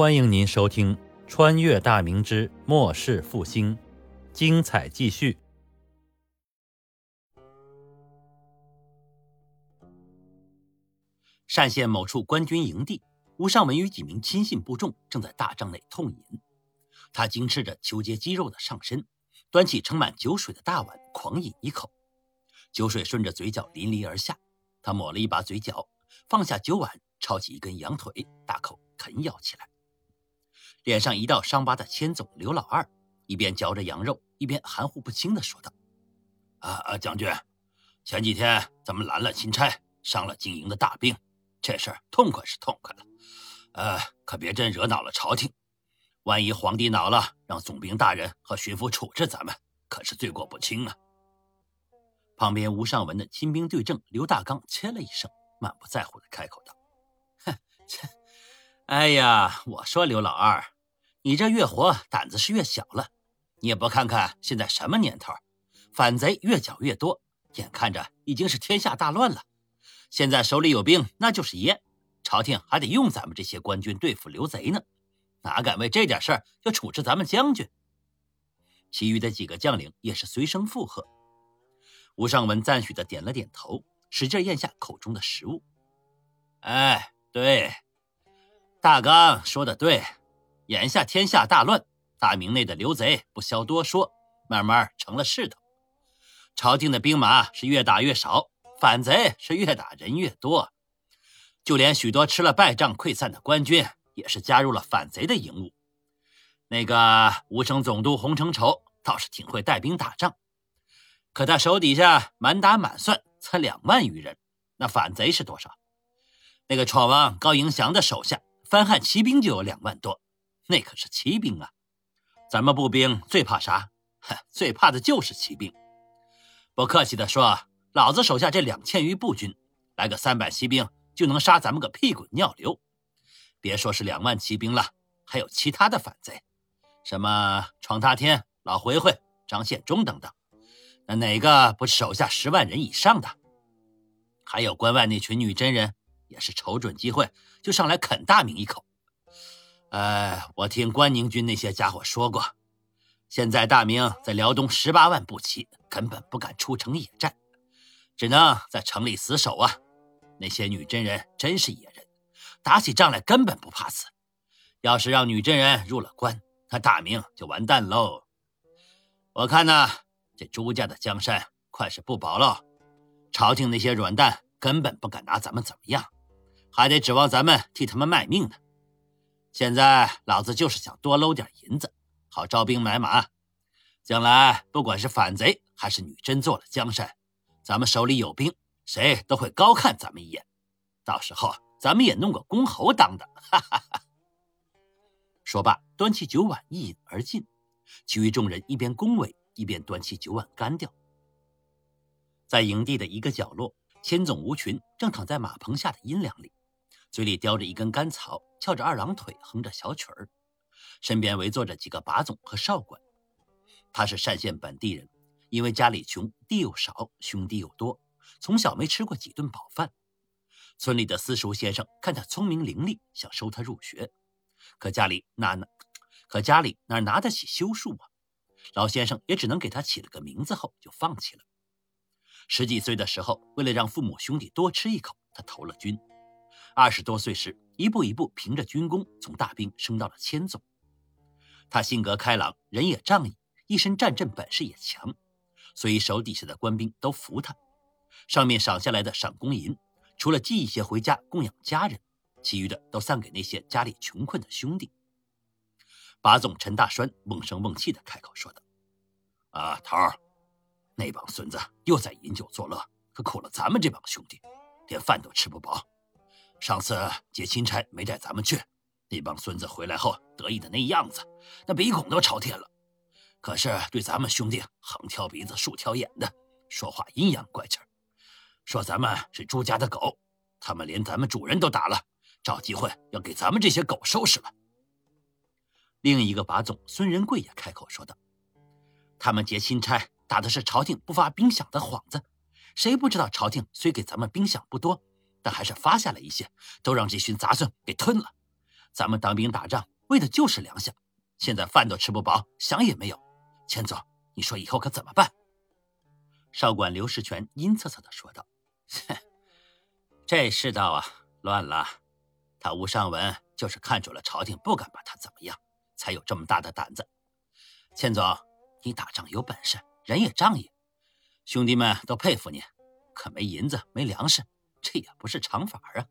欢迎您收听《穿越大明之末世复兴》，精彩继续。单县某处官军营地，吴尚文与几名亲信部众正在大帐内痛饮。他精吃着球结肌肉的上身，端起盛满酒水的大碗，狂饮一口。酒水顺着嘴角淋漓而下，他抹了一把嘴角，放下酒碗，抄起一根羊腿，大口啃咬起来。脸上一道伤疤的千总刘老二，一边嚼着羊肉，一边含糊不清地说道：“啊啊，将军，前几天咱们拦了钦差，伤了经营的大兵，这事儿痛快是痛快了，呃，可别真惹恼了朝廷。万一皇帝恼了，让总兵大人和巡抚处置咱们，可是罪过不轻啊。”旁边吴尚文的亲兵对证刘大刚切了一声，满不在乎地开口道：“，”哎呀，我说刘老二，你这越活胆子是越小了。你也不看看现在什么年头，反贼越剿越多，眼看着已经是天下大乱了。现在手里有兵那就是爷，朝廷还得用咱们这些官军对付刘贼呢，哪敢为这点事儿就处置咱们将军？其余的几个将领也是随声附和。吴尚文赞许的点了点头，使劲咽下口中的食物。哎，对。大刚说的对，眼下天下大乱，大明内的刘贼不消多说，慢慢成了势头。朝廷的兵马是越打越少，反贼是越打人越多，就连许多吃了败仗溃散的官军，也是加入了反贼的营伍。那个吴省总督洪承畴倒是挺会带兵打仗，可他手底下满打满算才两万余人，那反贼是多少？那个闯王高迎祥的手下。番汉骑兵就有两万多，那可是骑兵啊！咱们步兵最怕啥？最怕的就是骑兵。不客气的说，老子手下这两千余步军，来个三百骑兵就能杀咱们个屁滚尿流。别说是两万骑兵了，还有其他的反贼，什么闯大天、老回回、张献忠等等，那哪个不是手下十万人以上的？还有关外那群女真人。也是瞅准机会就上来啃大明一口。哎，我听关宁军那些家伙说过，现在大明在辽东十八万步骑根本不敢出城野战，只能在城里死守啊。那些女真人真是野人，打起仗来根本不怕死。要是让女真人入了关，那大明就完蛋喽。我看呢，这朱家的江山快是不保喽。朝廷那些软蛋根本不敢拿咱们怎么样。还得指望咱们替他们卖命呢。现在老子就是想多搂点银子，好招兵买马。将来不管是反贼还是女真做了江山，咱们手里有兵，谁都会高看咱们一眼。到时候咱们也弄个公侯当当。哈哈哈！说罢，端起酒碗一饮而尽。其余众人一边恭维，一边端起酒碗干掉。在营地的一个角落，千总吴群正躺在马棚下的阴凉里。嘴里叼着一根干草，翘着二郎腿，哼着小曲儿，身边围坐着几个把总和少管。他是单县本地人，因为家里穷，地又少，兄弟又多，从小没吃过几顿饱饭。村里的私塾先生看他聪明伶俐，想收他入学，可家里哪哪，可家里哪拿得起修术啊？老先生也只能给他起了个名字，后就放弃了。十几岁的时候，为了让父母兄弟多吃一口，他投了军。二十多岁时，一步一步凭着军功，从大兵升到了千总。他性格开朗，人也仗义，一身战阵本事也强，所以手底下的官兵都服他。上面赏下来的赏功银，除了寄一些回家供养家人，其余的都散给那些家里穷困的兄弟。把总陈大栓瓮声瓮气地开口说道：“啊，头儿，那帮孙子又在饮酒作乐，可苦了咱们这帮兄弟，连饭都吃不饱。”上次接钦差没带咱们去，那帮孙子回来后得意的那样子，那鼻孔都朝天了。可是对咱们兄弟横挑鼻子竖挑眼的，说话阴阳怪气儿，说咱们是朱家的狗，他们连咱们主人都打了，找机会要给咱们这些狗收拾了。另一个把总孙仁贵也开口说道：“他们劫钦差打的是朝廷不发兵饷的幌子，谁不知道朝廷虽给咱们兵饷不多。”但还是发下来一些，都让这群杂碎给吞了。咱们当兵打仗为的就是粮饷，现在饭都吃不饱，饷也没有。钱总，你说以后可怎么办？”少管刘世全阴恻恻地说道：“哼这世道啊，乱了。他吴尚文就是看准了朝廷不敢把他怎么样，才有这么大的胆子。钱总，你打仗有本事，人也仗义，兄弟们都佩服你。可没银子，没粮食，这也不是常法啊。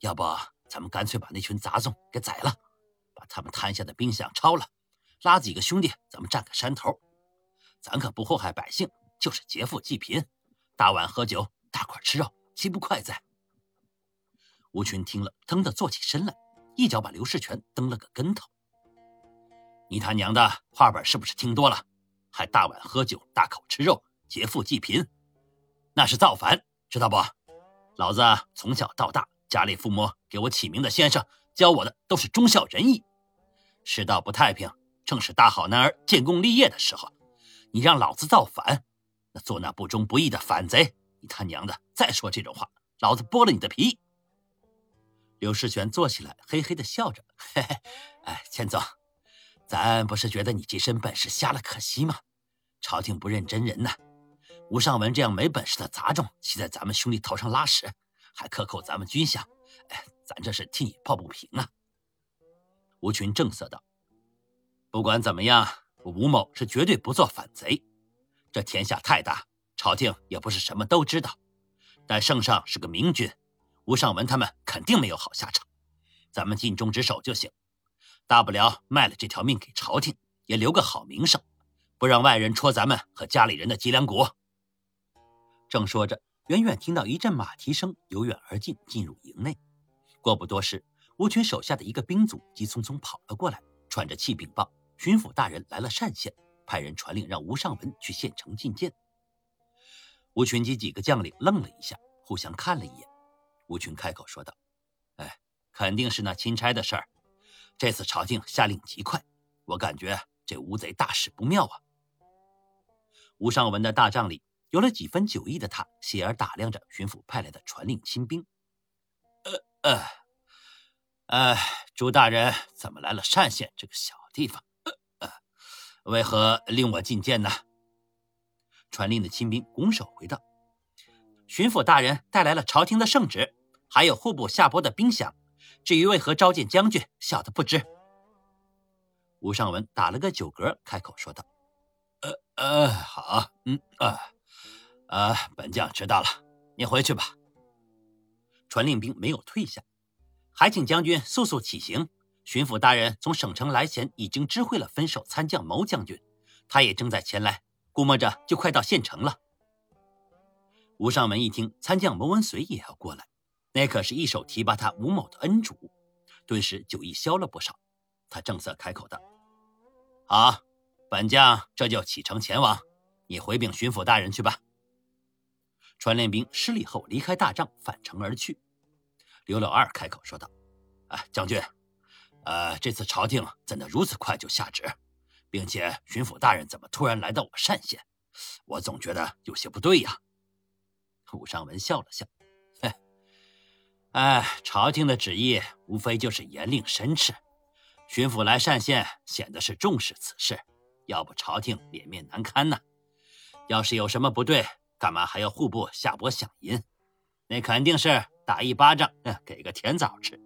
要不，咱们干脆把那群杂种给宰了，把他们摊下的兵饷抄了，拉几个兄弟，咱们占个山头。咱可不祸害百姓。”就是劫富济贫，大碗喝酒，大块吃肉，岂不快哉？吴群听了，腾地坐起身来，一脚把刘世全蹬了个跟头。你他娘的话本是不是听多了？还大碗喝酒，大口吃肉，劫富济贫，那是造反，知道不？老子从小到大，家里父母给我起名的先生教我的都是忠孝仁义。世道不太平，正是大好男儿建功立业的时候，你让老子造反？那做那不忠不义的反贼！你他娘的再说这种话，老子剥了你的皮！刘世全坐起来，嘿嘿的笑着：“嘿嘿，哎，钱总，咱不是觉得你这身本事瞎了可惜吗？朝廷不认真人呐，吴尚文这样没本事的杂种，骑在咱们兄弟头上拉屎，还克扣咱们军饷，哎，咱这是替你抱不平啊！”吴群正色道：“不管怎么样，吴某是绝对不做反贼。”这天下太大，朝廷也不是什么都知道。但圣上是个明君，吴尚文他们肯定没有好下场。咱们尽忠职守就行，大不了卖了这条命给朝廷，也留个好名声，不让外人戳咱们和家里人的脊梁骨。正说着，远远听到一阵马蹄声由远而近，进入营内。过不多时，吴群手下的一个兵卒急匆匆跑了过来，喘着气禀报：巡抚大人来了单县。派人传令，让吴尚文去县城觐见。吴群及几个将领愣了一下，互相看了一眼。吴群开口说道：“哎，肯定是那钦差的事儿。这次朝廷下令极快，我感觉这吴贼大事不妙啊。”吴尚文的大帐里有了几分酒意的他，斜而打量着巡抚派来的传令亲兵。呃呃，呃，朱大人怎么来了单县这个小地方？呃呃为何令我觐见呢？传令的亲兵拱手回道：“巡抚大人带来了朝廷的圣旨，还有户部下拨的兵饷。至于为何召见将军，小的不知。”吴尚文打了个酒嗝，开口说道：“呃呃，好，嗯啊，啊，本将知道了，你回去吧。”传令兵没有退下，还请将军速速起行。巡抚大人从省城来前，已经知会了分守参将牟将军，他也正在前来，估摸着就快到县城了。吴尚文一听，参将牟文随也要过来，那可是一手提拔他吴某的恩主，顿时酒意消了不少。他正色开口道：“好，本将这就启程前往，你回禀巡抚大人去吧。”传令兵施礼后离开大帐，返程而去。刘老二开口说道：“啊，将军。”呃，这次朝廷怎能如此快就下旨，并且巡抚大人怎么突然来到我单县？我总觉得有些不对呀。武尚文笑了笑，嘿，哎，朝廷的旨意无非就是严令申斥，巡抚来单县显得是重视此事，要不朝廷脸面难堪呢。要是有什么不对，干嘛还要户部下拨饷银？那肯定是打一巴掌，给个甜枣吃。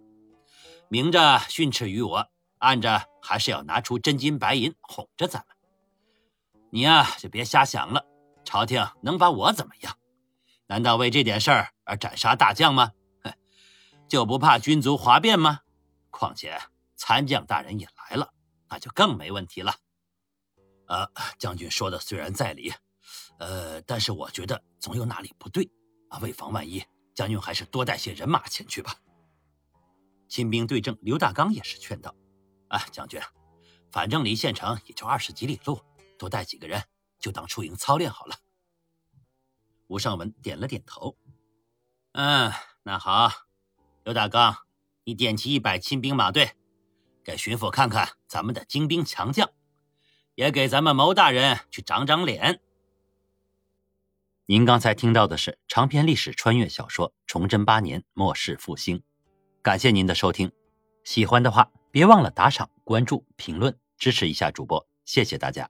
明着训斥于我，暗着还是要拿出真金白银哄着咱们。你呀，就别瞎想了。朝廷能把我怎么样？难道为这点事儿而斩杀大将吗？哼，就不怕军卒哗变吗？况且参将大人也来了，那就更没问题了。呃，将军说的虽然在理，呃，但是我觉得总有哪里不对啊。为防万一，将军还是多带些人马前去吧。亲兵对证刘大刚也是劝道：“啊，将军，反正离县城也就二十几里路，多带几个人，就当出营操练好了。”吴尚文点了点头：“嗯，那好，刘大刚，你点齐一百亲兵马队，给巡抚看看咱们的精兵强将，也给咱们牟大人去长长脸。”您刚才听到的是长篇历史穿越小说《崇祯八年末世复兴》。感谢您的收听。喜欢的话别忘了打赏、关注、评论，支持一下主播，谢谢大家。